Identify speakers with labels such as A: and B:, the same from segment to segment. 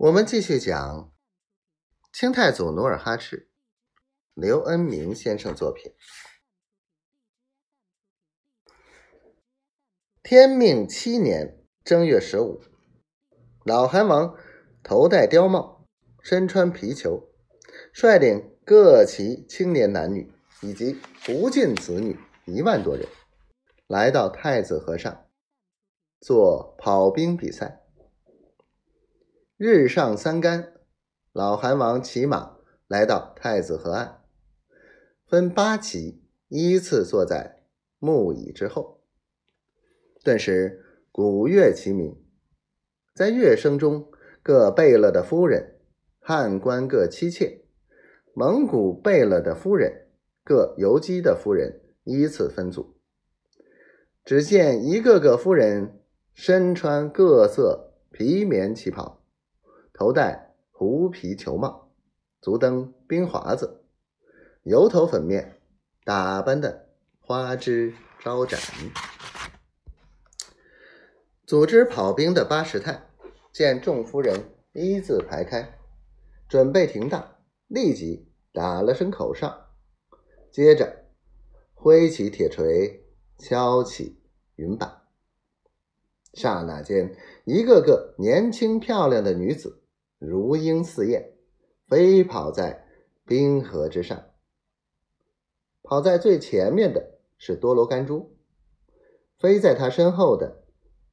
A: 我们继续讲清太祖努尔哈赤，刘恩明先生作品。天命七年正月十五，老韩王头戴貂帽，身穿皮裘，率领各旗青年男女以及福晋子女一万多人，来到太子河上做跑兵比赛。日上三竿，老韩王骑马来到太子河岸，分八骑依次坐在木椅之后。顿时鼓乐齐鸣，在乐声中，各贝勒的夫人、汉官各妻妾、蒙古贝勒的夫人、各游击的夫人依次分组。只见一个个夫人身穿各色皮棉旗袍。头戴狐皮球帽，足蹬冰华子，油头粉面，打扮的花枝招展。组织跑兵的八十太见众夫人一字排开，准备停当，立即打了声口哨，接着挥起铁锤，敲起云板。刹那间，一个个年轻漂亮的女子。如鹰似燕，飞跑在冰河之上。跑在最前面的是多罗甘珠，飞在他身后的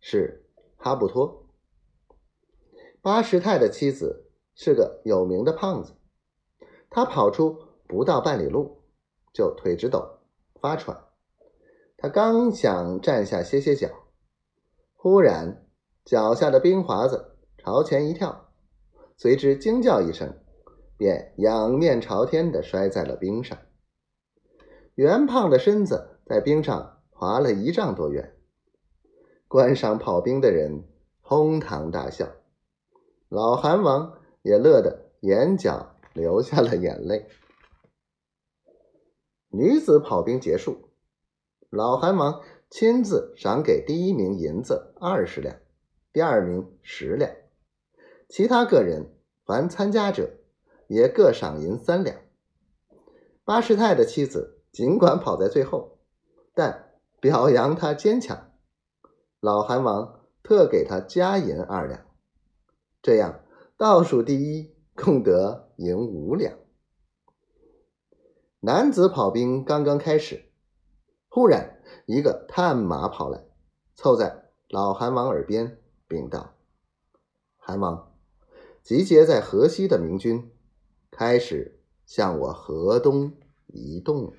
A: 是哈布托。巴什泰的妻子是个有名的胖子，他跑出不到半里路，就腿直抖，发喘。他刚想站下歇歇脚，忽然脚下的冰华子朝前一跳。随之惊叫一声，便仰面朝天的摔在了冰上。圆胖的身子在冰上滑了一丈多远。观赏跑冰的人哄堂大笑，老韩王也乐得眼角流下了眼泪。女子跑冰结束，老韩王亲自赏给第一名银子二十两，第二名十两。其他个人凡参加者也各赏银三两。八师太的妻子尽管跑在最后，但表扬他坚强，老韩王特给他加银二两，这样倒数第一共得银五两。男子跑兵刚刚开始，忽然一个探马跑来，凑在老韩王耳边禀道：“韩王。”集结在河西的明军开始向我河东移动。